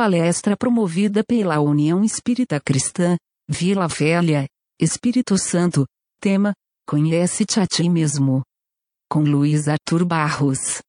palestra promovida pela União Espírita Cristã, Vila Velha, Espírito Santo, tema, Conhece-te a ti mesmo. Com Luiz Arthur Barros.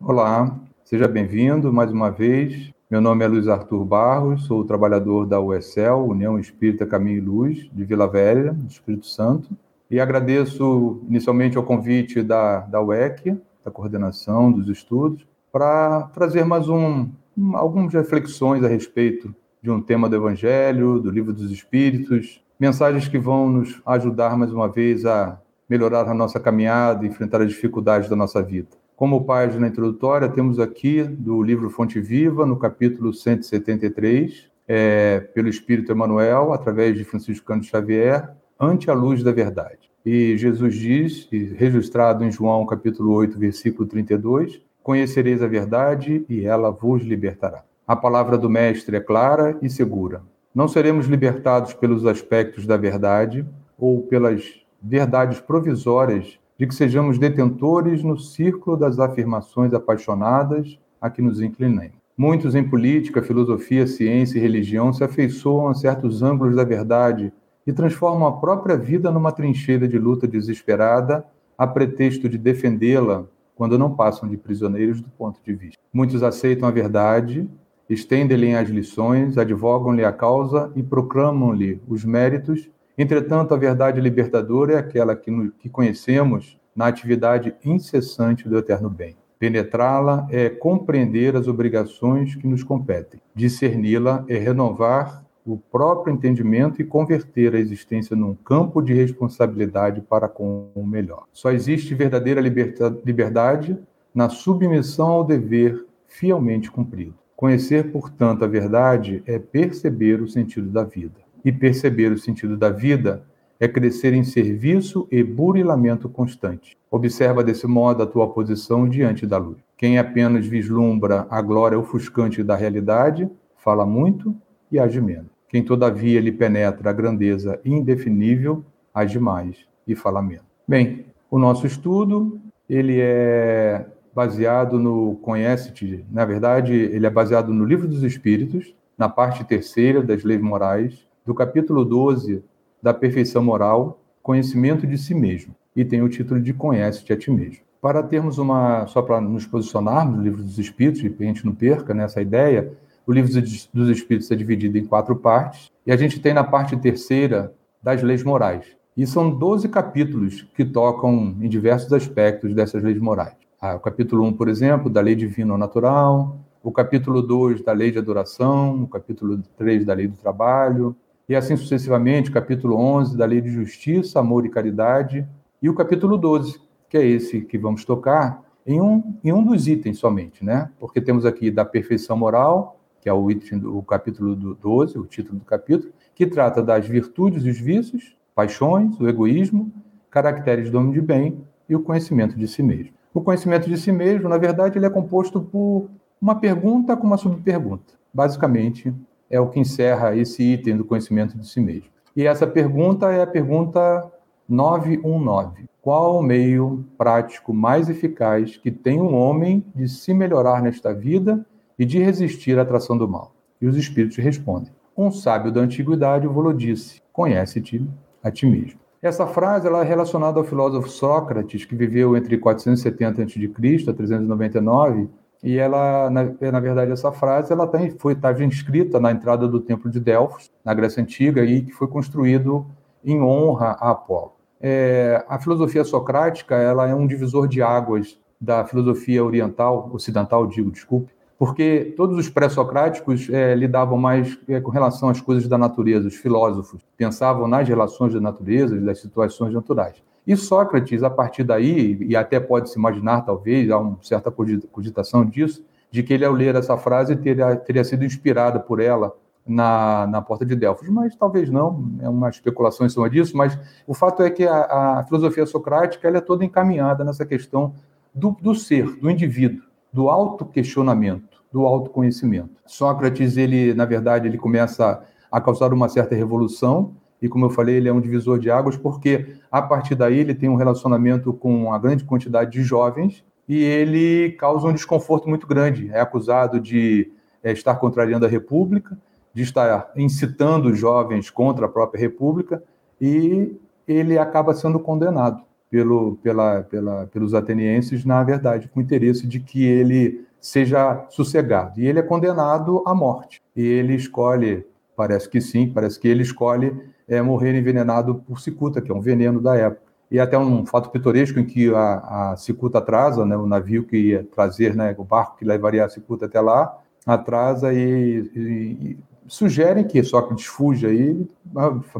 Olá, seja bem-vindo mais uma vez. Meu nome é Luiz Arthur Barros, sou trabalhador da USL, União Espírita Caminho e Luz, de Vila Velha, Espírito Santo. E agradeço inicialmente o convite da, da UEC, da coordenação dos estudos, para trazer mais um, um, algumas reflexões a respeito de um tema do Evangelho, do Livro dos Espíritos, mensagens que vão nos ajudar mais uma vez a melhorar a nossa caminhada, enfrentar as dificuldades da nossa vida. Como página introdutória, temos aqui do livro Fonte Viva, no capítulo 173, é, pelo Espírito Emmanuel, através de Francisco Cândido Xavier, Ante a Luz da Verdade. E Jesus diz, registrado em João capítulo 8, versículo 32, Conhecereis a verdade e ela vos libertará. A palavra do Mestre é clara e segura. Não seremos libertados pelos aspectos da verdade ou pelas verdades provisórias de que sejamos detentores no círculo das afirmações apaixonadas a que nos inclinemos. Muitos em política, filosofia, ciência e religião se afeiçoam a certos ângulos da verdade e transformam a própria vida numa trincheira de luta desesperada a pretexto de defendê-la quando não passam de prisioneiros do ponto de vista. Muitos aceitam a verdade, estendem-lhe as lições, advogam-lhe a causa e proclamam-lhe os méritos. Entretanto, a verdade libertadora é aquela que, no, que conhecemos na atividade incessante do eterno bem. Penetrá-la é compreender as obrigações que nos competem. Discerni-la é renovar o próprio entendimento e converter a existência num campo de responsabilidade para com o melhor. Só existe verdadeira liberdade na submissão ao dever fielmente cumprido. Conhecer, portanto, a verdade é perceber o sentido da vida. E perceber o sentido da vida é crescer em serviço e burilamento constante. Observa desse modo a tua posição diante da luz. Quem apenas vislumbra a glória ofuscante da realidade, fala muito e age menos. Quem todavia lhe penetra a grandeza indefinível, age mais e fala menos. Bem, o nosso estudo, ele é baseado no Conhece-te, na verdade, ele é baseado no Livro dos Espíritos, na parte terceira das leis morais, do capítulo 12 da perfeição moral, conhecimento de si mesmo, e tem o título de Conhece-te a ti mesmo. Para termos uma, só para nos posicionarmos no Livro dos Espíritos, e a gente não perca nessa ideia, o livro dos Espíritos é dividido em quatro partes, e a gente tem na parte terceira das leis morais. E são 12 capítulos que tocam em diversos aspectos dessas leis morais. Ah, o capítulo 1, por exemplo, da lei divina ou natural, o capítulo 2 da lei de adoração, o capítulo 3 da lei do trabalho, e assim sucessivamente, capítulo 11 da lei de justiça, amor e caridade, e o capítulo 12, que é esse que vamos tocar, em um, em um dos itens somente, né? Porque temos aqui da perfeição moral, que é o, item, o capítulo 12, o título do capítulo, que trata das virtudes e os vícios, paixões, o egoísmo, caracteres do homem de bem e o conhecimento de si mesmo. O conhecimento de si mesmo, na verdade, ele é composto por uma pergunta com uma subpergunta. Basicamente, é o que encerra esse item do conhecimento de si mesmo. E essa pergunta é a pergunta 919. Qual o meio prático mais eficaz que tem um homem de se melhorar nesta vida e de resistir à atração do mal. E os espíritos respondem: Um sábio da antiguidade o disse: Conhece-te a ti mesmo. Essa frase ela é relacionada ao filósofo Sócrates, que viveu entre 470 a.C. a 399, e ela, na, na, verdade, essa frase ela tem, foi estava inscrita na entrada do Templo de Delfos, na Grécia Antiga, e que foi construído em honra a Apolo. É, a filosofia socrática ela é um divisor de águas da filosofia oriental, ocidental, digo, desculpe, porque todos os pré-socráticos é, lidavam mais é, com relação às coisas da natureza, os filósofos pensavam nas relações da natureza e das situações naturais. E Sócrates, a partir daí, e até pode se imaginar, talvez, há uma certa cogitação disso, de que ele, ao ler essa frase, teria, teria sido inspirado por ela na, na porta de Delfos, mas talvez não, é uma especulação em cima disso, mas o fato é que a, a filosofia socrática ela é toda encaminhada nessa questão do, do ser, do indivíduo, do auto-questionamento do autoconhecimento. Sócrates, ele, na verdade, ele começa a causar uma certa revolução, e como eu falei, ele é um divisor de águas, porque a partir daí ele tem um relacionamento com uma grande quantidade de jovens, e ele causa um desconforto muito grande. É acusado de é, estar contrariando a República, de estar incitando jovens contra a própria República, e ele acaba sendo condenado pelo, pela, pela, pelos atenienses, na verdade, com o interesse de que ele seja sossegado. E ele é condenado à morte. E ele escolhe, parece que sim, parece que ele escolhe é, morrer envenenado por cicuta, que é um veneno da época. E até um fato pitoresco em que a, a cicuta atrasa, né, o navio que ia trazer, né, o barco que levaria a cicuta até lá, atrasa e, e, e sugerem que Sócrates fuja. Aí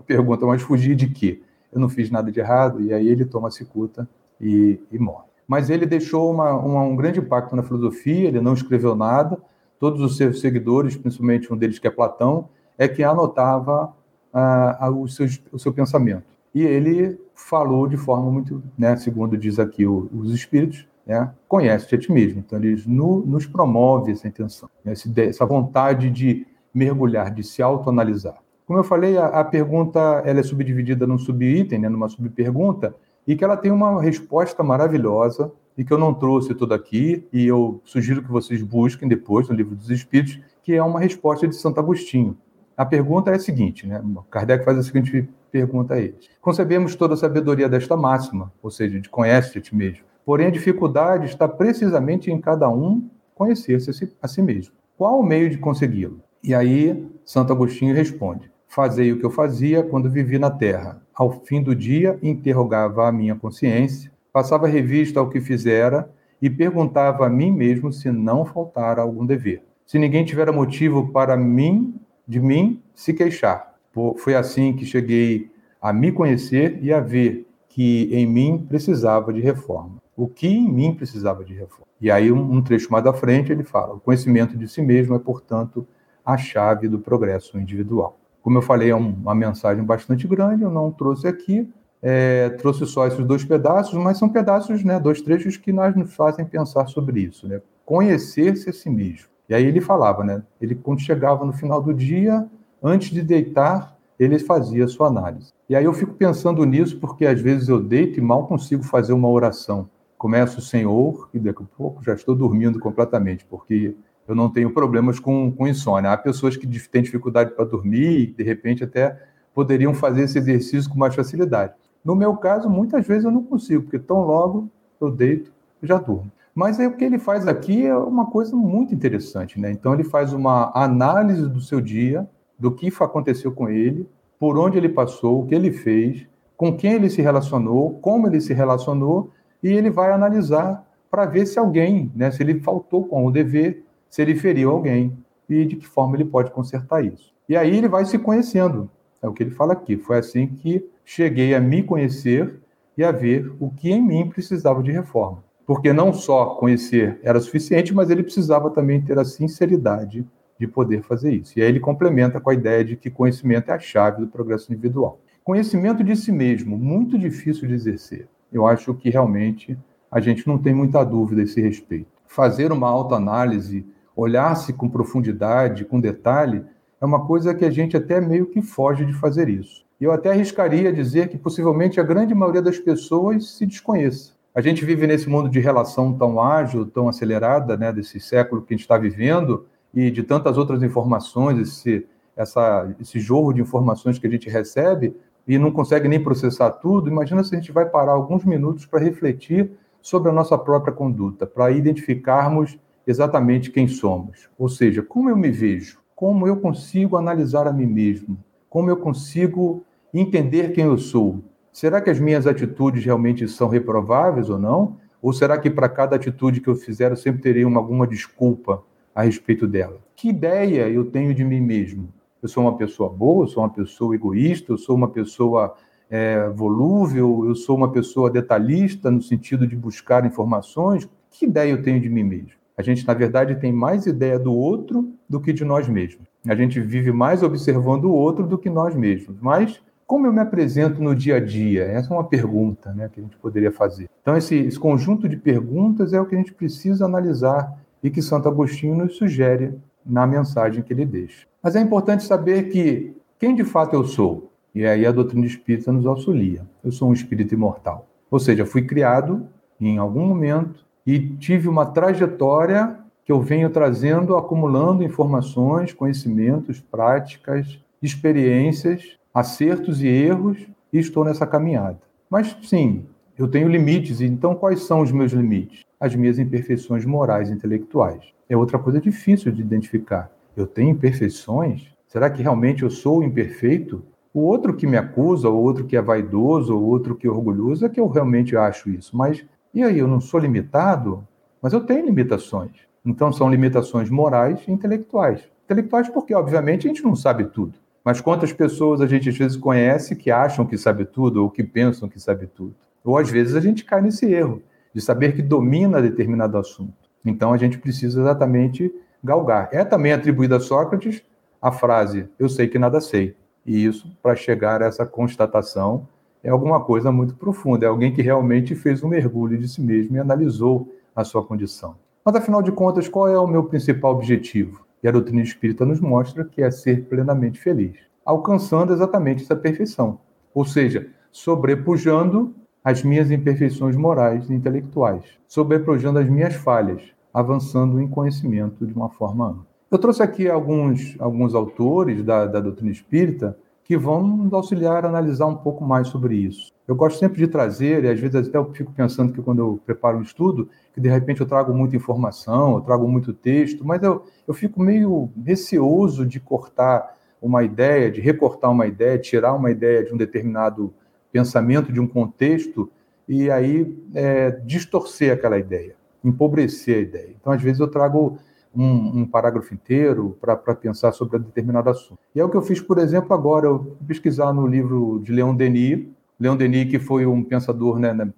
pergunta, mas fugir de quê? Eu não fiz nada de errado. E aí ele toma a cicuta e, e morre. Mas ele deixou uma, uma, um grande impacto na filosofia, ele não escreveu nada. Todos os seus seguidores, principalmente um deles que é Platão, é que anotava ah, o, seu, o seu pensamento. E ele falou de forma muito, né, segundo diz aqui o, os espíritos, né, conhece-te a ti mesmo. Então, ele no, nos promove essa intenção, né, essa vontade de mergulhar, de se autoanalisar. Como eu falei, a, a pergunta ela é subdividida num subitem, né, numa subpergunta, e que ela tem uma resposta maravilhosa e que eu não trouxe tudo aqui, e eu sugiro que vocês busquem depois no Livro dos Espíritos, que é uma resposta de Santo Agostinho. A pergunta é a seguinte, né? Kardec faz a seguinte pergunta a eles. Concebemos toda a sabedoria desta máxima, ou seja, de conhece-te a ti mesmo. Porém, a dificuldade está precisamente em cada um conhecer-se a si mesmo. Qual o meio de consegui-lo? E aí, Santo Agostinho responde: Fazei o que eu fazia quando vivi na terra. Ao fim do dia, interrogava a minha consciência, passava revista ao que fizera e perguntava a mim mesmo se não faltara algum dever. Se ninguém tivera motivo para mim de mim se queixar. Foi assim que cheguei a me conhecer e a ver que em mim precisava de reforma. O que em mim precisava de reforma. E aí, um trecho mais à frente, ele fala: o conhecimento de si mesmo é, portanto, a chave do progresso individual. Como eu falei, é uma mensagem bastante grande, eu não trouxe aqui, é, trouxe só esses dois pedaços, mas são pedaços, né, dois trechos que nós nos fazem pensar sobre isso, né? Conhecer-se a si mesmo. E aí ele falava, né? Ele, quando chegava no final do dia, antes de deitar, ele fazia a sua análise. E aí eu fico pensando nisso, porque às vezes eu deito e mal consigo fazer uma oração. Começo o Senhor e daqui a pouco já estou dormindo completamente, porque eu não tenho problemas com, com insônia. Há pessoas que têm dificuldade para dormir e, de repente, até poderiam fazer esse exercício com mais facilidade. No meu caso, muitas vezes eu não consigo, porque tão logo eu deito, e já durmo. Mas aí o que ele faz aqui é uma coisa muito interessante, né? Então ele faz uma análise do seu dia, do que aconteceu com ele, por onde ele passou, o que ele fez, com quem ele se relacionou, como ele se relacionou, e ele vai analisar para ver se alguém, né, se ele faltou com o dever, se ele feriu alguém e de que forma ele pode consertar isso. E aí ele vai se conhecendo. É o que ele fala aqui. Foi assim que cheguei a me conhecer e a ver o que em mim precisava de reforma porque não só conhecer era suficiente, mas ele precisava também ter a sinceridade de poder fazer isso. E aí ele complementa com a ideia de que conhecimento é a chave do progresso individual. Conhecimento de si mesmo, muito difícil de exercer. Eu acho que realmente a gente não tem muita dúvida a esse respeito. Fazer uma autoanálise, olhar-se com profundidade, com detalhe, é uma coisa que a gente até meio que foge de fazer isso. Eu até arriscaria dizer que possivelmente a grande maioria das pessoas se desconheça. A gente vive nesse mundo de relação tão ágil, tão acelerada, né, desse século que a gente está vivendo, e de tantas outras informações, esse, essa, esse jorro de informações que a gente recebe e não consegue nem processar tudo. Imagina se a gente vai parar alguns minutos para refletir sobre a nossa própria conduta, para identificarmos exatamente quem somos. Ou seja, como eu me vejo, como eu consigo analisar a mim mesmo, como eu consigo entender quem eu sou, será que as minhas atitudes realmente são reprováveis ou não? Ou será que para cada atitude que eu fizer eu sempre terei uma, alguma desculpa a respeito dela? Que ideia eu tenho de mim mesmo? Eu sou uma pessoa boa, eu sou uma pessoa egoísta, eu sou uma pessoa é, volúvel, eu sou uma pessoa detalhista no sentido de buscar informações? Que ideia eu tenho de mim mesmo? A gente, na verdade, tem mais ideia do outro do que de nós mesmos. A gente vive mais observando o outro do que nós mesmos. Mas como eu me apresento no dia a dia? Essa é uma pergunta né, que a gente poderia fazer. Então, esse, esse conjunto de perguntas é o que a gente precisa analisar e que Santo Agostinho nos sugere na mensagem que ele deixa. Mas é importante saber que quem de fato eu sou? E aí a doutrina espírita nos auxilia. Eu sou um espírito imortal. Ou seja, fui criado em algum momento e tive uma trajetória que eu venho trazendo, acumulando informações, conhecimentos, práticas, experiências, acertos e erros, e estou nessa caminhada. Mas sim, eu tenho limites, então quais são os meus limites? As minhas imperfeições morais e intelectuais. É outra coisa difícil de identificar. Eu tenho imperfeições? Será que realmente eu sou imperfeito? O outro que me acusa, o outro que é vaidoso, o outro que é orgulhoso, é que eu realmente acho isso. Mas e aí, eu não sou limitado? Mas eu tenho limitações. Então são limitações morais e intelectuais. Intelectuais porque, obviamente, a gente não sabe tudo. Mas quantas pessoas a gente às vezes conhece que acham que sabe tudo ou que pensam que sabe tudo? Ou às vezes a gente cai nesse erro de saber que domina determinado assunto. Então a gente precisa exatamente galgar. É também atribuída a Sócrates a frase: Eu sei que nada sei. E isso, para chegar a essa constatação, é alguma coisa muito profunda. É alguém que realmente fez um mergulho de si mesmo e analisou a sua condição. Mas afinal de contas, qual é o meu principal objetivo? E a doutrina espírita nos mostra que é ser plenamente feliz, alcançando exatamente essa perfeição. Ou seja, sobrepujando as minhas imperfeições morais e intelectuais, sobrepujando as minhas falhas, avançando em conhecimento de uma forma ampla. Eu trouxe aqui alguns, alguns autores da, da doutrina espírita que vão nos auxiliar a analisar um pouco mais sobre isso. Eu gosto sempre de trazer, e às vezes até eu fico pensando que quando eu preparo um estudo, que de repente eu trago muita informação, eu trago muito texto, mas eu, eu fico meio receoso de cortar uma ideia, de recortar uma ideia, tirar uma ideia de um determinado pensamento, de um contexto, e aí é, distorcer aquela ideia, empobrecer a ideia. Então, às vezes, eu trago um, um parágrafo inteiro para pensar sobre determinado assunto. E é o que eu fiz, por exemplo, agora, eu pesquisar no livro de Leon Denis, Leon Denis, que foi um pensador né, né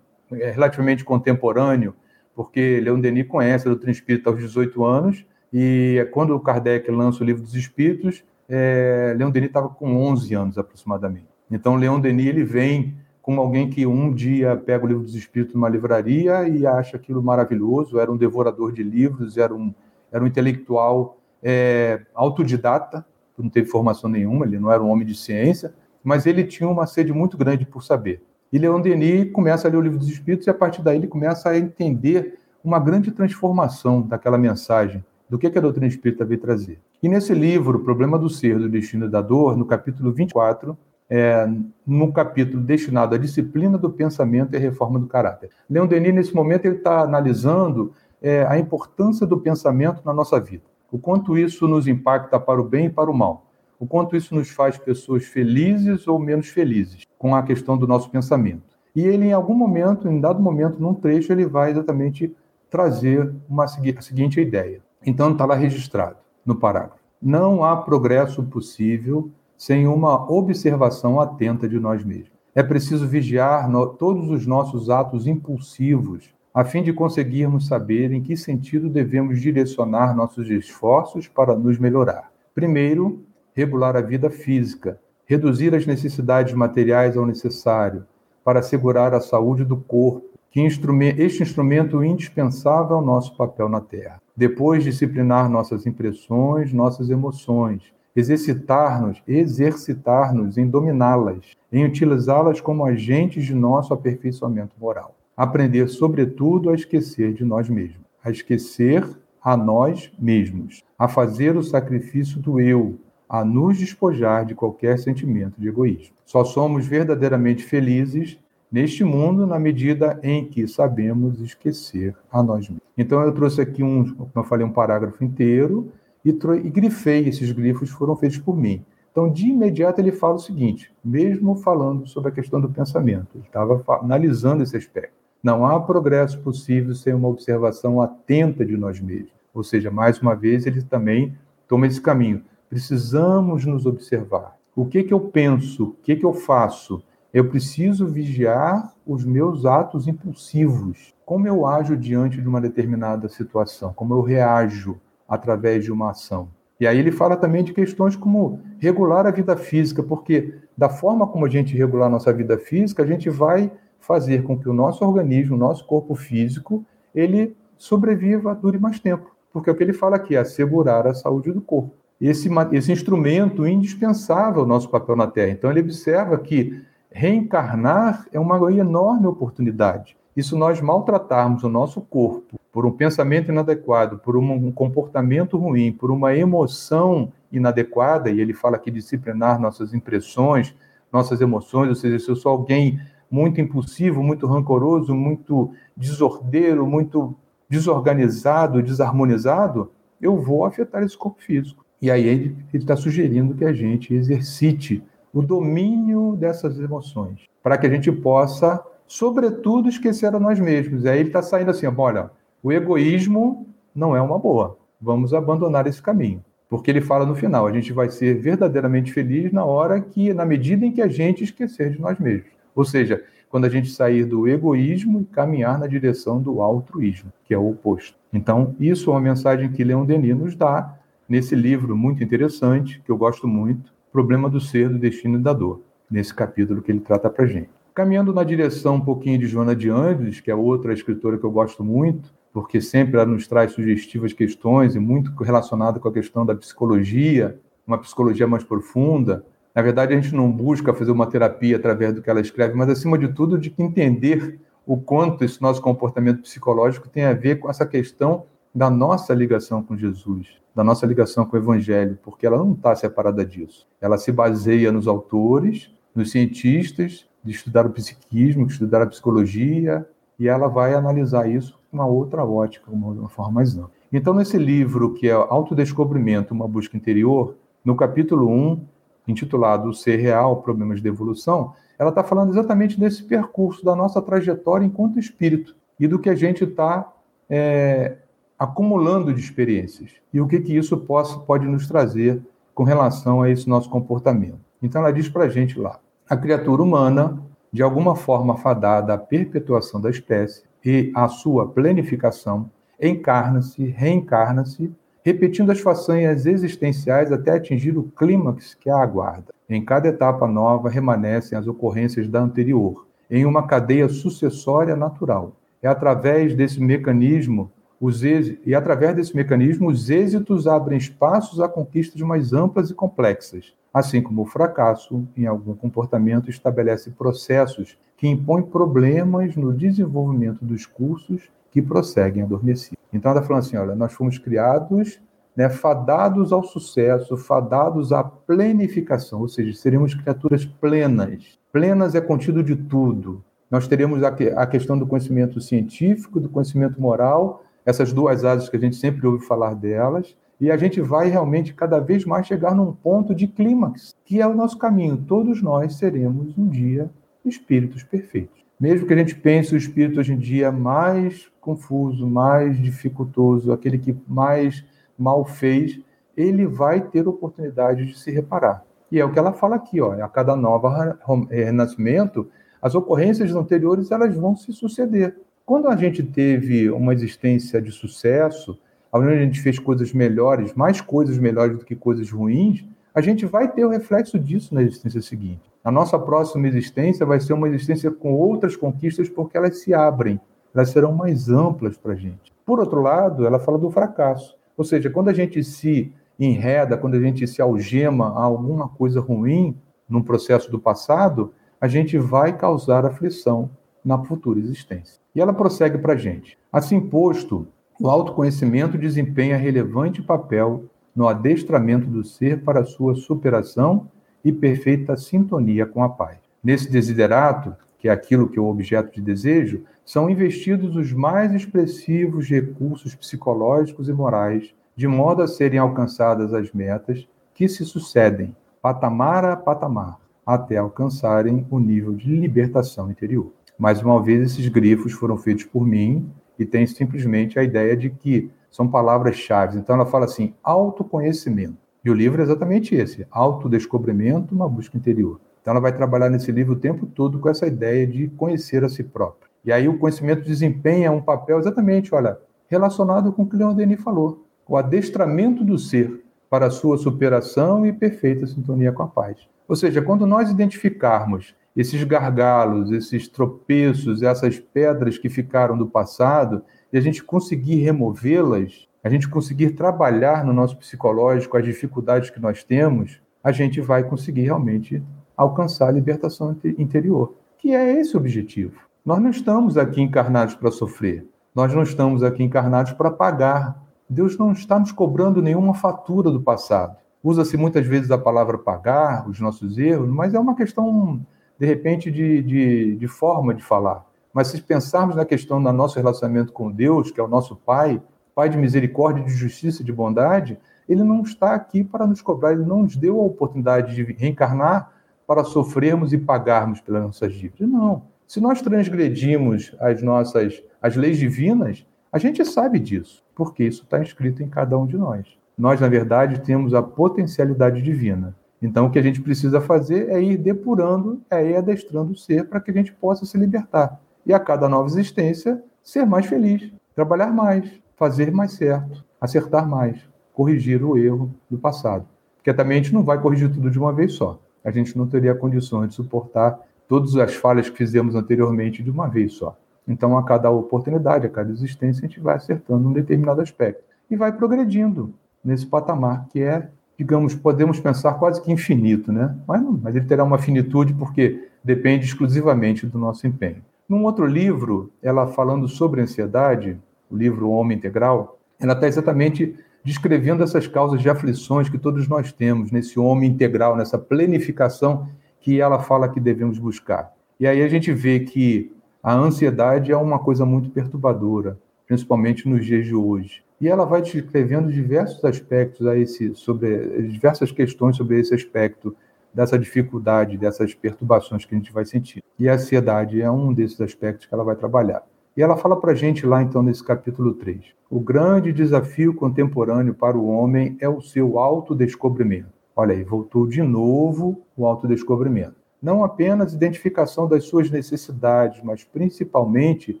é, relativamente contemporâneo, porque Leon Denis conhece a doutrina espírita aos 18 anos, e é quando o Kardec lança o livro dos Espíritos, é, Leon Denis estava com 11 anos aproximadamente. Então, Leon Denis ele vem como alguém que um dia pega o livro dos Espíritos numa livraria e acha aquilo maravilhoso, era um devorador de livros, era um era um intelectual é, autodidata, não teve formação nenhuma, ele não era um homem de ciência, mas ele tinha uma sede muito grande por saber. E Leon Denis começa a ler o Livro dos Espíritos e a partir daí ele começa a entender uma grande transformação daquela mensagem, do que, a doutrina espírita veio trazer. E nesse livro, O Problema do Ser, do Destino e da Dor, no capítulo 24, é, no capítulo destinado à disciplina do pensamento e à reforma do caráter. Leon Denis, nesse momento, ele está analisando é, a importância do pensamento na nossa vida. O quanto isso nos impacta para o bem e para o mal. O quanto isso nos faz pessoas felizes ou menos felizes com a questão do nosso pensamento. E ele, em algum momento, em dado momento, num trecho, ele vai exatamente trazer uma, a seguinte ideia. Então, está lá registrado no parágrafo. Não há progresso possível sem uma observação atenta de nós mesmos. É preciso vigiar no, todos os nossos atos impulsivos a fim de conseguirmos saber em que sentido devemos direcionar nossos esforços para nos melhorar. Primeiro, regular a vida física, reduzir as necessidades materiais ao necessário, para assegurar a saúde do corpo, que este instrumento indispensável ao nosso papel na Terra. Depois, disciplinar nossas impressões, nossas emoções, exercitar-nos, exercitar-nos em dominá-las, em utilizá-las como agentes de nosso aperfeiçoamento moral aprender, sobretudo, a esquecer de nós mesmos, a esquecer a nós mesmos, a fazer o sacrifício do eu, a nos despojar de qualquer sentimento de egoísmo. Só somos verdadeiramente felizes neste mundo na medida em que sabemos esquecer a nós mesmos. Então eu trouxe aqui um, como eu falei, um parágrafo inteiro e, e grifei, esses grifos foram feitos por mim. Então, de imediato, ele fala o seguinte, mesmo falando sobre a questão do pensamento, ele estava analisando esse aspecto. Não há progresso possível sem uma observação atenta de nós mesmos. Ou seja, mais uma vez, ele também toma esse caminho. Precisamos nos observar. O que, que eu penso? O que, que eu faço? Eu preciso vigiar os meus atos impulsivos. Como eu ajo diante de uma determinada situação? Como eu reajo através de uma ação? E aí ele fala também de questões como regular a vida física, porque da forma como a gente regular a nossa vida física, a gente vai fazer com que o nosso organismo, o nosso corpo físico, ele sobreviva, dure mais tempo. Porque é o que ele fala aqui, é assegurar a saúde do corpo. Esse, esse instrumento indispensável ao nosso papel na Terra. Então, ele observa que reencarnar é uma enorme oportunidade. E se nós maltratarmos o nosso corpo por um pensamento inadequado, por um comportamento ruim, por uma emoção inadequada, e ele fala aqui disciplinar nossas impressões, nossas emoções, ou seja, se eu sou alguém muito impulsivo, muito rancoroso, muito desordeiro, muito desorganizado, desarmonizado, eu vou afetar esse corpo físico. E aí ele está sugerindo que a gente exercite o domínio dessas emoções, para que a gente possa, sobretudo, esquecer a nós mesmos. E aí ele está saindo assim: olha, o egoísmo não é uma boa, vamos abandonar esse caminho. Porque ele fala no final: a gente vai ser verdadeiramente feliz na hora que, na medida em que a gente esquecer de nós mesmos. Ou seja, quando a gente sair do egoísmo e caminhar na direção do altruísmo, que é o oposto. Então, isso é uma mensagem que Leon Denis nos dá nesse livro muito interessante, que eu gosto muito, Problema do Ser, do Destino e da Dor, nesse capítulo que ele trata para gente. Caminhando na direção um pouquinho de Joana de Angelis, que é outra escritora que eu gosto muito, porque sempre ela nos traz sugestivas questões e muito relacionada com a questão da psicologia, uma psicologia mais profunda, na verdade, a gente não busca fazer uma terapia através do que ela escreve, mas, acima de tudo, de entender o quanto esse nosso comportamento psicológico tem a ver com essa questão da nossa ligação com Jesus, da nossa ligação com o Evangelho, porque ela não está separada disso. Ela se baseia nos autores, nos cientistas, de estudar o psiquismo, de estudar a psicologia, e ela vai analisar isso com uma outra ótica, uma, uma forma mais ampla. Então, nesse livro, que é Autodescobrimento, uma busca interior, no capítulo 1, intitulado O Ser Real, Problemas de Evolução, ela está falando exatamente desse percurso, da nossa trajetória enquanto espírito e do que a gente está é, acumulando de experiências e o que, que isso possa, pode nos trazer com relação a esse nosso comportamento. Então, ela diz para a gente lá: a criatura humana, de alguma forma fadada à perpetuação da espécie e à sua planificação, encarna-se, reencarna-se repetindo as façanhas existenciais até atingir o clímax que a aguarda. Em cada etapa nova remanescem as ocorrências da anterior, em uma cadeia sucessória natural. É através desse mecanismo os e através desse mecanismo os êxitos abrem espaços a conquistas mais amplas e complexas, assim como o fracasso em algum comportamento estabelece processos que impõem problemas no desenvolvimento dos cursos que prosseguem adormecidos. Então, ela está falando assim: olha, nós fomos criados né, fadados ao sucesso, fadados à plenificação, ou seja, seremos criaturas plenas. Plenas é contido de tudo. Nós teremos a, a questão do conhecimento científico, do conhecimento moral, essas duas áreas que a gente sempre ouve falar delas, e a gente vai realmente cada vez mais chegar num ponto de clímax, que é o nosso caminho. Todos nós seremos um dia espíritos perfeitos. Mesmo que a gente pense o espírito hoje em dia mais confuso, mais dificultoso, aquele que mais mal fez, ele vai ter oportunidade de se reparar. E é o que ela fala aqui, ó, a cada nova eh, renascimento, as ocorrências anteriores elas vão se suceder. Quando a gente teve uma existência de sucesso, onde a gente fez coisas melhores, mais coisas melhores do que coisas ruins, a gente vai ter o reflexo disso na existência seguinte. A nossa próxima existência vai ser uma existência com outras conquistas porque elas se abrem, elas serão mais amplas para a gente. Por outro lado, ela fala do fracasso. Ou seja, quando a gente se enreda, quando a gente se algema a alguma coisa ruim num processo do passado, a gente vai causar aflição na futura existência. E ela prossegue para a gente. Assim posto, o autoconhecimento desempenha relevante papel no adestramento do ser para sua superação e perfeita sintonia com a paz. Nesse desiderato, que é aquilo que é o objeto de desejo, são investidos os mais expressivos recursos psicológicos e morais, de modo a serem alcançadas as metas que se sucedem, patamar a patamar, até alcançarem o nível de libertação interior. Mais uma vez, esses grifos foram feitos por mim e tem simplesmente a ideia de que são palavras-chave. Então, ela fala assim: autoconhecimento. E o livro é exatamente esse: autodescobrimento, uma busca interior. Então, ela vai trabalhar nesse livro o tempo todo com essa ideia de conhecer a si próprio. E aí, o conhecimento desempenha um papel exatamente, olha, relacionado com o que Leon Denis falou: o adestramento do ser para a sua superação e perfeita sintonia com a paz. Ou seja, quando nós identificarmos esses gargalos, esses tropeços, essas pedras que ficaram do passado, e a gente conseguir removê-las, a gente conseguir trabalhar no nosso psicológico as dificuldades que nós temos, a gente vai conseguir realmente alcançar a libertação interior, que é esse o objetivo. Nós não estamos aqui encarnados para sofrer. Nós não estamos aqui encarnados para pagar. Deus não está nos cobrando nenhuma fatura do passado. Usa-se muitas vezes a palavra pagar os nossos erros, mas é uma questão, de repente, de, de, de forma de falar. Mas se pensarmos na questão do nosso relacionamento com Deus, que é o nosso Pai, Pai de misericórdia, de justiça, de bondade, ele não está aqui para nos cobrar, ele não nos deu a oportunidade de reencarnar para sofrermos e pagarmos pelas nossas dívidas. Não. Se nós transgredimos as nossas as leis divinas, a gente sabe disso, porque isso está escrito em cada um de nós. Nós, na verdade, temos a potencialidade divina. Então, o que a gente precisa fazer é ir depurando, é ir adestrando o ser para que a gente possa se libertar. E a cada nova existência, ser mais feliz, trabalhar mais, fazer mais certo, acertar mais, corrigir o erro do passado. Porque também a gente não vai corrigir tudo de uma vez só. A gente não teria condições de suportar todas as falhas que fizemos anteriormente de uma vez só. Então, a cada oportunidade, a cada existência, a gente vai acertando um determinado aspecto e vai progredindo nesse patamar que é, digamos, podemos pensar quase que infinito, né? Mas, não, mas ele terá uma finitude porque depende exclusivamente do nosso empenho. Num outro livro, ela falando sobre ansiedade, o livro Homem Integral, ela está exatamente descrevendo essas causas de aflições que todos nós temos nesse homem integral, nessa planificação que ela fala que devemos buscar. E aí a gente vê que a ansiedade é uma coisa muito perturbadora, principalmente nos dias de hoje. E ela vai descrevendo diversos aspectos a esse, sobre diversas questões sobre esse aspecto dessa dificuldade, dessas perturbações que a gente vai sentir. E a ansiedade é um desses aspectos que ela vai trabalhar. E ela fala para a gente lá, então, nesse capítulo 3. O grande desafio contemporâneo para o homem é o seu autodescobrimento. Olha aí, voltou de novo o autodescobrimento. Não apenas identificação das suas necessidades, mas principalmente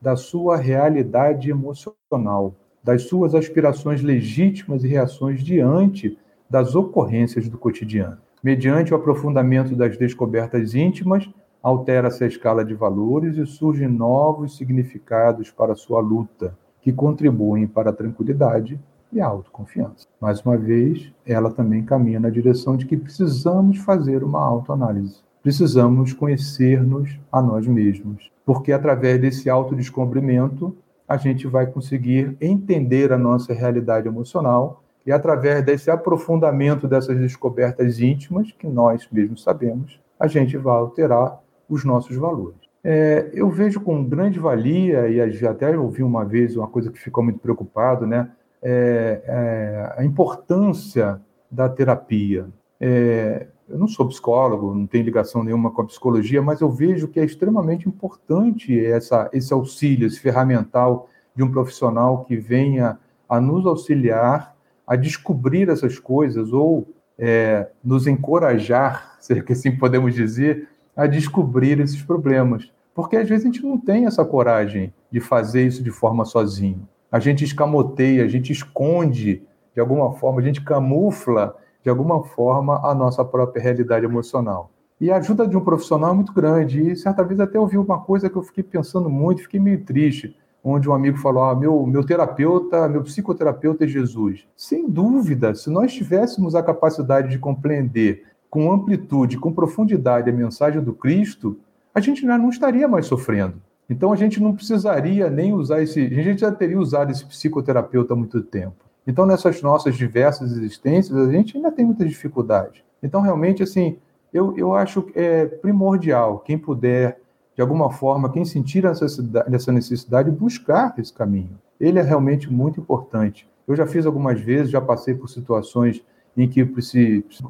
da sua realidade emocional, das suas aspirações legítimas e reações diante das ocorrências do cotidiano. Mediante o aprofundamento das descobertas íntimas, altera-se a escala de valores e surgem novos significados para sua luta, que contribuem para a tranquilidade e a autoconfiança. Mais uma vez, ela também caminha na direção de que precisamos fazer uma autoanálise. Precisamos conhecer-nos a nós mesmos, porque através desse autodescobrimento a gente vai conseguir entender a nossa realidade emocional e através desse aprofundamento dessas descobertas íntimas que nós mesmos sabemos, a gente vai alterar os nossos valores. É, eu vejo com grande valia, e até ouvi uma vez uma coisa que ficou muito preocupado, né? É, é, a importância da terapia. É, eu não sou psicólogo, não tenho ligação nenhuma com a psicologia, mas eu vejo que é extremamente importante essa, esse auxílio, esse ferramental de um profissional que venha a nos auxiliar a descobrir essas coisas ou é, nos encorajar, se assim podemos dizer, a descobrir esses problemas. Porque às vezes a gente não tem essa coragem de fazer isso de forma sozinho. A gente escamoteia, a gente esconde de alguma forma, a gente camufla de alguma forma a nossa própria realidade emocional. E a ajuda de um profissional é muito grande. E certa vez até ouvi uma coisa que eu fiquei pensando muito, fiquei meio triste, onde um amigo falou: ah, meu, meu terapeuta, meu psicoterapeuta é Jesus. Sem dúvida, se nós tivéssemos a capacidade de compreender com amplitude, com profundidade a mensagem do Cristo, a gente não estaria mais sofrendo. Então a gente não precisaria nem usar esse. A gente já teria usado esse psicoterapeuta há muito tempo. Então, nessas nossas diversas existências, a gente ainda tem muita dificuldade. Então, realmente, assim, eu, eu acho que é primordial quem puder, de alguma forma, quem sentir essa necessidade, buscar esse caminho. Ele é realmente muito importante. Eu já fiz algumas vezes, já passei por situações em que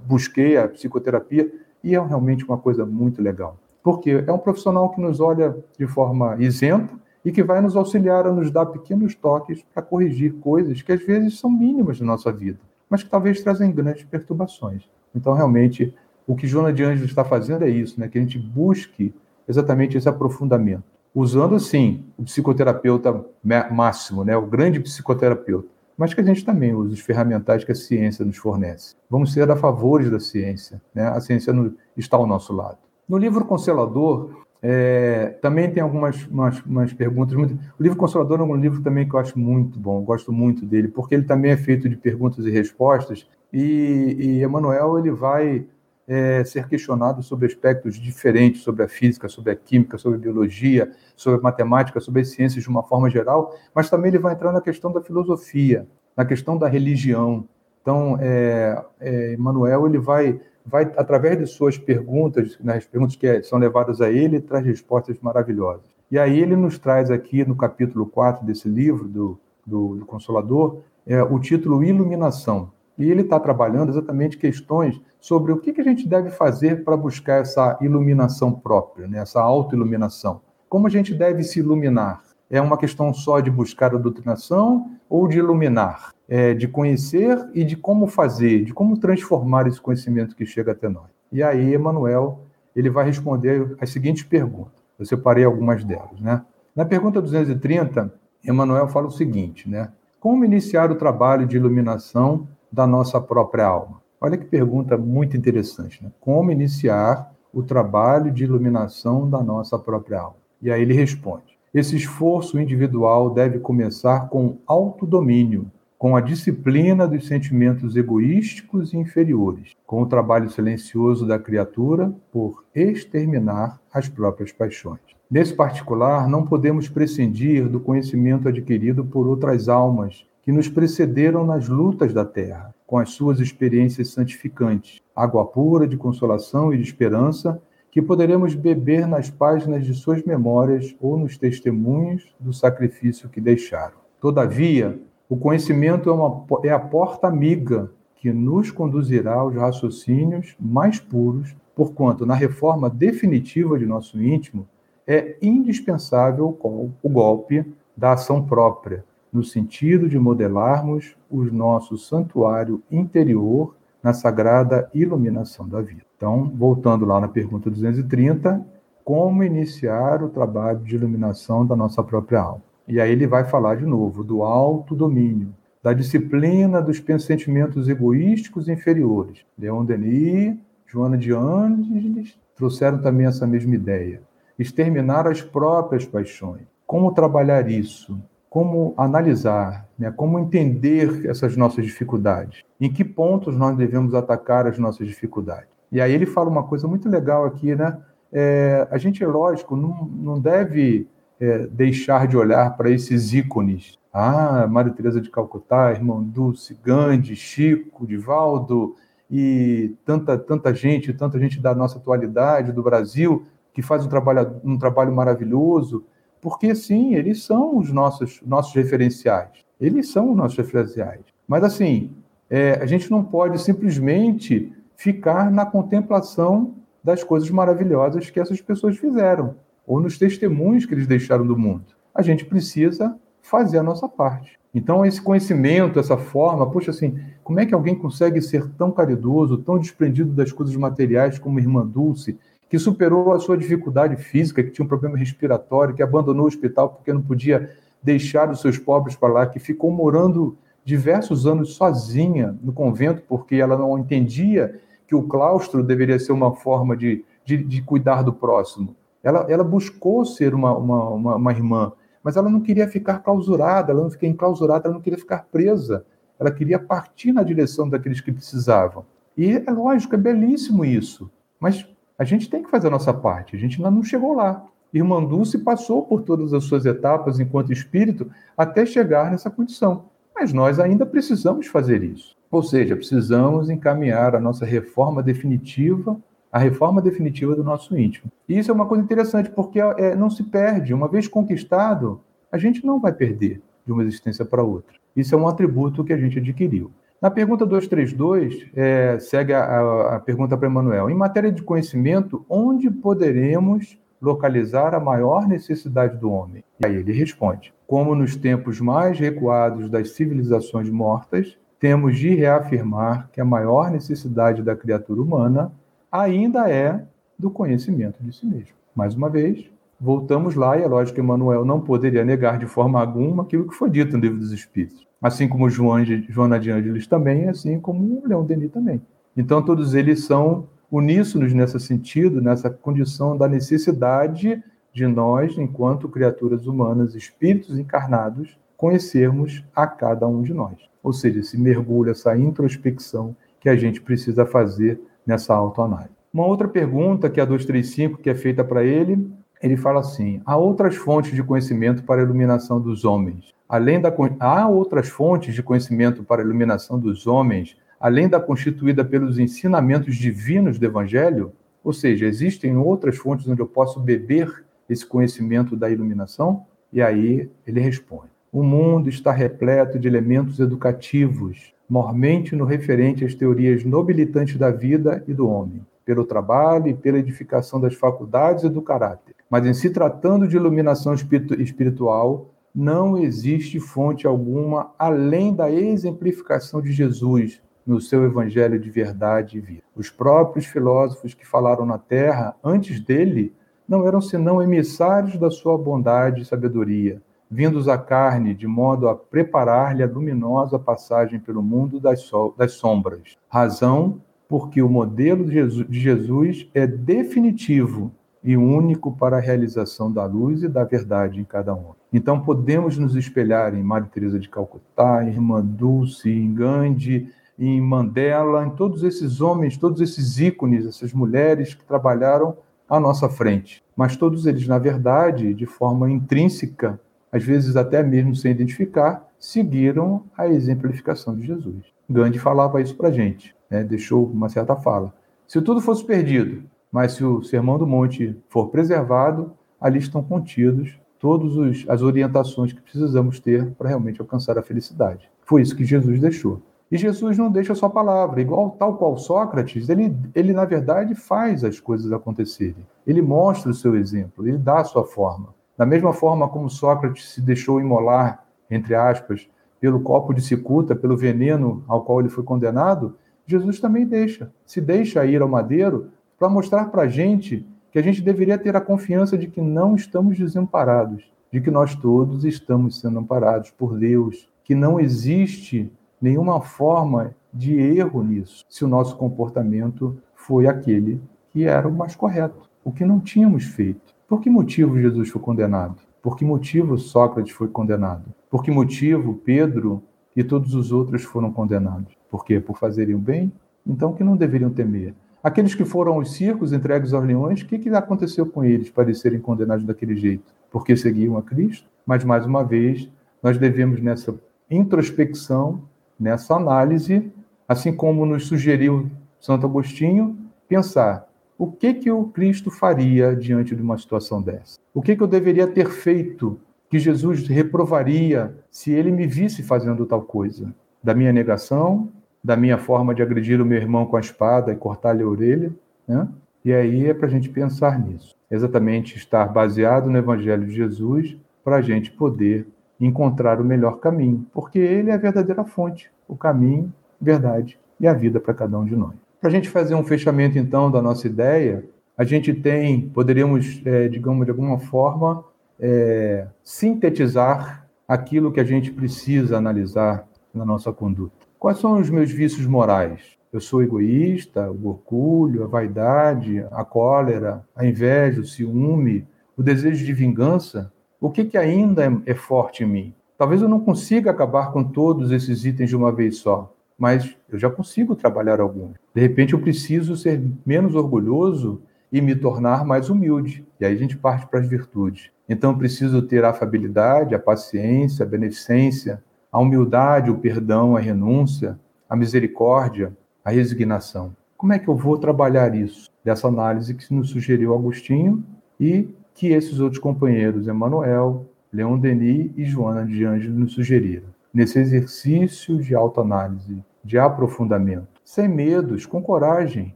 busquei a psicoterapia e é realmente uma coisa muito legal. Porque é um profissional que nos olha de forma isenta e que vai nos auxiliar a nos dar pequenos toques para corrigir coisas que às vezes são mínimas na nossa vida, mas que talvez trazem grandes perturbações. Então, realmente, o que Joana de Anjos está fazendo é isso, né? que a gente busque exatamente esse aprofundamento. Usando, sim, o psicoterapeuta máximo, né? o grande psicoterapeuta, mas que a gente também use os ferramentais que a ciência nos fornece. Vamos ser a favores da ciência, né? a ciência está ao nosso lado. No livro Consolador, é, também tem algumas umas, umas perguntas. Muito... O livro Consolador é um livro também que eu acho muito bom, gosto muito dele, porque ele também é feito de perguntas e respostas, e, e Emmanuel ele vai é, ser questionado sobre aspectos diferentes, sobre a física, sobre a química, sobre a biologia, sobre a matemática, sobre as ciências de uma forma geral, mas também ele vai entrar na questão da filosofia, na questão da religião. Então, é, é, Emmanuel ele vai, vai, através de suas perguntas, né, as perguntas que são levadas a ele, traz respostas maravilhosas. E aí ele nos traz aqui no capítulo 4 desse livro, do, do, do Consolador, é, o título Iluminação. E ele está trabalhando exatamente questões sobre o que, que a gente deve fazer para buscar essa iluminação própria, né? essa autoiluminação. Como a gente deve se iluminar? É uma questão só de buscar a doutrinação ou de iluminar? É de conhecer e de como fazer, de como transformar esse conhecimento que chega até nós. E aí, Emanuel, ele vai responder as seguintes perguntas. Eu separei algumas delas, né? Na pergunta 230, Emanuel fala o seguinte, né? Como iniciar o trabalho de iluminação da nossa própria alma? Olha que pergunta muito interessante, né? Como iniciar o trabalho de iluminação da nossa própria alma? E aí ele responde: esse esforço individual deve começar com autodomínio, com a disciplina dos sentimentos egoísticos e inferiores, com o trabalho silencioso da criatura por exterminar as próprias paixões. Nesse particular, não podemos prescindir do conhecimento adquirido por outras almas que nos precederam nas lutas da terra, com as suas experiências santificantes, água pura de consolação e de esperança, que poderemos beber nas páginas de suas memórias ou nos testemunhos do sacrifício que deixaram. Todavia, o conhecimento é, uma, é a porta amiga que nos conduzirá aos raciocínios mais puros, porquanto, na reforma definitiva de nosso íntimo, é indispensável o golpe da ação própria, no sentido de modelarmos o nosso santuário interior na sagrada iluminação da vida. Então, voltando lá na pergunta 230, como iniciar o trabalho de iluminação da nossa própria alma? E aí ele vai falar de novo do autodomínio, da disciplina dos pensamentos egoísticos inferiores. Leon Denis, Joana de Ângeles trouxeram também essa mesma ideia. Exterminar as próprias paixões. Como trabalhar isso? Como analisar, né, como entender essas nossas dificuldades, em que pontos nós devemos atacar as nossas dificuldades. E aí ele fala uma coisa muito legal aqui, né? É, a gente, lógico, não, não deve é, deixar de olhar para esses ícones. Ah, Maria Teresa de Calcutá, Irmão Dulce, Gandhi, Chico, Divaldo e tanta, tanta gente, tanta gente da nossa atualidade, do Brasil, que faz um trabalho, um trabalho maravilhoso porque sim, eles são os nossos, nossos referenciais. Eles são os nossos referenciais. Mas assim, é, a gente não pode simplesmente ficar na contemplação das coisas maravilhosas que essas pessoas fizeram, ou nos testemunhos que eles deixaram do mundo. A gente precisa fazer a nossa parte. Então, esse conhecimento, essa forma, poxa, assim, como é que alguém consegue ser tão caridoso, tão desprendido das coisas materiais como irmã Dulce, que superou a sua dificuldade física, que tinha um problema respiratório, que abandonou o hospital porque não podia deixar os seus pobres para lá, que ficou morando diversos anos sozinha no convento porque ela não entendia que o claustro deveria ser uma forma de, de, de cuidar do próximo. Ela, ela buscou ser uma, uma, uma, uma irmã, mas ela não queria ficar clausurada, ela não queria enclausurada, ela não queria ficar presa. Ela queria partir na direção daqueles que precisavam. E é lógico, é belíssimo isso. Mas a gente tem que fazer a nossa parte. A gente ainda não chegou lá. Irmã Dulce passou por todas as suas etapas enquanto espírito até chegar nessa condição. Mas nós ainda precisamos fazer isso. Ou seja, precisamos encaminhar a nossa reforma definitiva, a reforma definitiva do nosso íntimo. E isso é uma coisa interessante, porque é, não se perde. Uma vez conquistado, a gente não vai perder de uma existência para outra. Isso é um atributo que a gente adquiriu. Na pergunta 232, é, segue a, a pergunta para Emanuel. Em matéria de conhecimento, onde poderemos localizar a maior necessidade do homem? E aí ele responde: como nos tempos mais recuados das civilizações mortas, temos de reafirmar que a maior necessidade da criatura humana ainda é do conhecimento de si mesmo. Mais uma vez, voltamos lá, e é lógico que Emmanuel não poderia negar de forma alguma aquilo que foi dito no Livro dos Espíritos assim como João, Joana de Ângeles também, assim como Leão Denis também. Então, todos eles são uníssonos nesse sentido, nessa condição da necessidade de nós, enquanto criaturas humanas, espíritos encarnados, conhecermos a cada um de nós. Ou seja, esse mergulho, essa introspecção que a gente precisa fazer nessa autoanálise. Uma outra pergunta, que é a 235, que é feita para ele, ele fala assim: há outras fontes de conhecimento para a iluminação dos homens. Além da há outras fontes de conhecimento para a iluminação dos homens, além da constituída pelos ensinamentos divinos do evangelho? Ou seja, existem outras fontes onde eu posso beber esse conhecimento da iluminação? E aí ele responde: O mundo está repleto de elementos educativos, mormente no referente às teorias nobilitantes da vida e do homem, pelo trabalho e pela edificação das faculdades e do caráter. Mas em se tratando de iluminação espiritual, não existe fonte alguma além da exemplificação de Jesus no seu evangelho de verdade e vida. Os próprios filósofos que falaram na terra antes dele não eram senão emissários da sua bondade e sabedoria, vindos à carne de modo a preparar-lhe a luminosa passagem pelo mundo das, das sombras. Razão porque o modelo de Jesus é definitivo e único para a realização da luz e da verdade em cada um. Então podemos nos espelhar em Maria Teresa de Calcutá, em Irmã Dulce, em Gandhi, em Mandela, em todos esses homens, todos esses ícones, essas mulheres que trabalharam à nossa frente. Mas todos eles, na verdade, de forma intrínseca, às vezes até mesmo sem identificar, seguiram a exemplificação de Jesus. Gandhi falava isso para gente, né? deixou uma certa fala. Se tudo fosse perdido, mas se o Sermão do Monte for preservado, ali estão contidos todas as orientações que precisamos ter para realmente alcançar a felicidade. Foi isso que Jesus deixou. E Jesus não deixa só palavra, igual tal qual Sócrates, ele, ele na verdade faz as coisas acontecerem. Ele mostra o seu exemplo, ele dá a sua forma. Da mesma forma como Sócrates se deixou imolar, entre aspas, pelo copo de cicuta, pelo veneno ao qual ele foi condenado, Jesus também deixa, se deixa ir ao madeiro para mostrar para a gente que a gente deveria ter a confiança de que não estamos desamparados, de que nós todos estamos sendo amparados por Deus, que não existe nenhuma forma de erro nisso, se o nosso comportamento foi aquele que era o mais correto, o que não tínhamos feito. Por que motivo Jesus foi condenado? Por que motivo Sócrates foi condenado? Por que motivo Pedro e todos os outros foram condenados? Por quê? Por fazerem o bem? Então que não deveriam temer. Aqueles que foram aos circos entregues aos leões, o que, que aconteceu com eles para serem condenados daquele jeito? Porque seguiam a Cristo? Mas, mais uma vez, nós devemos, nessa introspecção, nessa análise, assim como nos sugeriu Santo Agostinho, pensar o que que o Cristo faria diante de uma situação dessa? O que que eu deveria ter feito que Jesus reprovaria se ele me visse fazendo tal coisa? Da minha negação, da minha forma de agredir o meu irmão com a espada e cortar-lhe a orelha, né? E aí é para a gente pensar nisso. Exatamente estar baseado no Evangelho de Jesus para a gente poder encontrar o melhor caminho, porque ele é a verdadeira fonte, o caminho, verdade e a vida para cada um de nós. Para a gente fazer um fechamento, então, da nossa ideia, a gente tem, poderíamos, é, digamos, de alguma forma, é, sintetizar aquilo que a gente precisa analisar na nossa conduta. Quais são os meus vícios morais? Eu sou egoísta, o orgulho, a vaidade, a cólera, a inveja, o ciúme, o desejo de vingança? O que, que ainda é, forte em mim? Talvez eu não consiga acabar com todos esses itens de uma vez só, mas eu já consigo trabalhar alguns. De repente eu preciso ser menos orgulhoso e me tornar mais humilde. E aí a gente parte para as virtudes. Então eu preciso ter a afabilidade, a paciência, a beneficência, a humildade, o perdão, a renúncia, a misericórdia, a resignação. Como é que eu vou trabalhar isso? Dessa análise que nos sugeriu Agostinho e que esses outros companheiros, Emmanuel, Leon Denis e Joana de Anjos, nos sugeriram. Nesse exercício de autoanálise, de aprofundamento, sem medos, com coragem.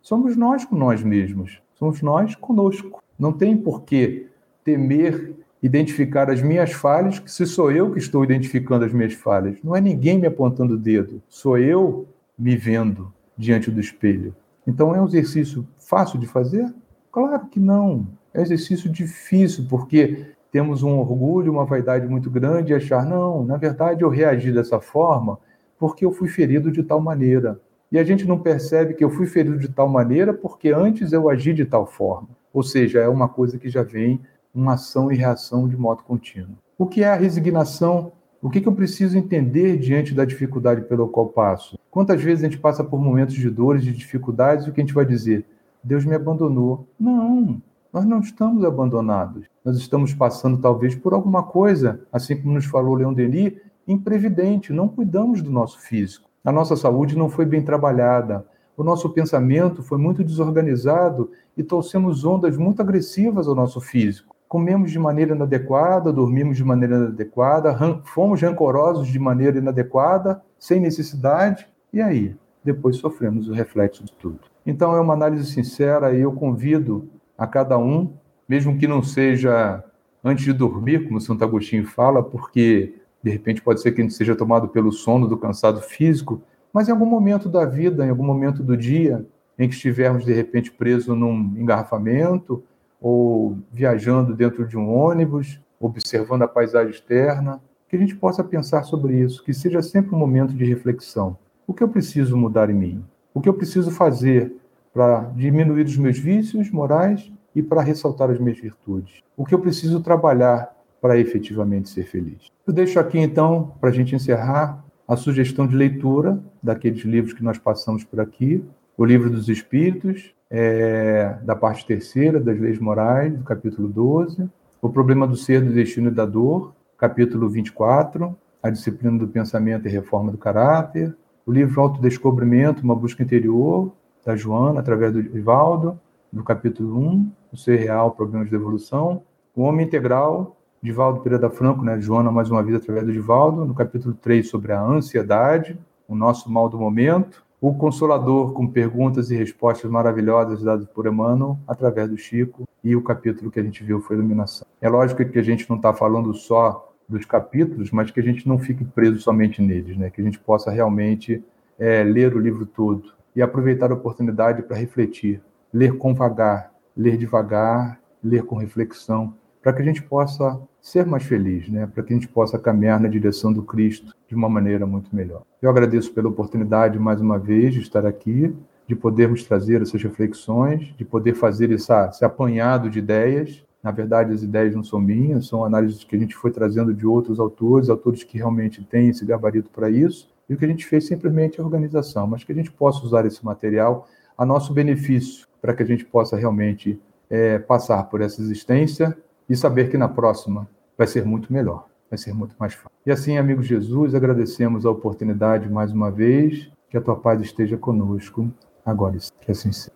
Somos nós com nós mesmos, somos nós conosco. Não tem por que temer identificar as minhas falhas, que se sou eu que estou identificando as minhas falhas, não é ninguém me apontando o dedo, sou eu me vendo diante do espelho. Então é um exercício fácil de fazer? Claro que não. É um exercício difícil, porque temos um orgulho, uma vaidade muito grande e achar, não, na verdade eu reagi dessa forma porque eu fui ferido de tal maneira. E a gente não percebe que eu fui ferido de tal maneira porque antes eu agi de tal forma. Ou seja, é uma coisa que já vem uma ação e reação de modo contínuo. O que é a resignação? O que, que eu preciso entender diante da dificuldade pelo qual passo? Quantas vezes a gente passa por momentos de dores, de dificuldades, e o que a gente vai dizer? Deus me abandonou. Não, nós não estamos abandonados. Nós estamos passando, talvez, por alguma coisa, assim como nos falou Leon Denis, imprevidente. Não cuidamos do nosso físico. A nossa saúde não foi bem trabalhada. O nosso pensamento foi muito desorganizado e trouxemos ondas muito agressivas ao nosso físico comemos de maneira inadequada, dormimos de maneira inadequada, fomos rancorosos de maneira inadequada, sem necessidade, e aí? Depois sofremos o reflexo de tudo. Então é uma análise sincera e eu convido a cada um, mesmo que não seja antes de dormir, como Santo Agostinho fala, porque de repente pode ser que a gente seja tomado pelo sono do cansado físico, mas em algum momento da vida, em algum momento do dia, em que estivermos de repente presos num engarrafamento ou viajando dentro de um ônibus, observando a paisagem externa, que a gente possa pensar sobre isso, que seja sempre um momento de reflexão. O que eu preciso mudar em mim? O que eu preciso fazer para diminuir os meus vícios morais e para ressaltar as minhas virtudes? O que eu preciso trabalhar para efetivamente ser feliz? Eu deixo aqui então, para a gente encerrar, a sugestão de leitura daqueles livros que nós passamos por aqui, o Livro dos Espíritos, é, da parte terceira das leis morais, do capítulo 12, o problema do ser, do destino e da dor, capítulo 24, a disciplina do pensamento e reforma do caráter, o livro Autodescobrimento, uma busca interior, da Joana, através do Ivaldo, do capítulo 1, o ser real, problemas de evolução, o homem integral, de Valdo Pereira Franco, né, Joana mais uma vez através do Divaldo, no capítulo 3 sobre a ansiedade, o nosso mal do momento, o Consolador, com perguntas e respostas maravilhosas dadas por Emmanuel, através do Chico, e o capítulo que a gente viu foi Iluminação. É lógico que a gente não está falando só dos capítulos, mas que a gente não fique preso somente neles, né? que a gente possa realmente é, ler o livro todo e aproveitar a oportunidade para refletir, ler com vagar, ler devagar, ler com reflexão, para que a gente possa ser mais feliz, né? para que a gente possa caminhar na direção do Cristo de uma maneira muito melhor. Eu agradeço pela oportunidade, mais uma vez, de estar aqui, de podermos trazer essas reflexões, de poder fazer essa, esse apanhado de ideias. Na verdade, as ideias não são minhas, são análises que a gente foi trazendo de outros autores, autores que realmente têm esse gabarito para isso, e o que a gente fez simplesmente é organização, mas que a gente possa usar esse material a nosso benefício, para que a gente possa realmente é, passar por essa existência e saber que na próxima vai ser muito melhor, vai ser muito mais fácil. E assim, amigo Jesus, agradecemos a oportunidade mais uma vez, que a tua paz esteja conosco agora, que assim seja.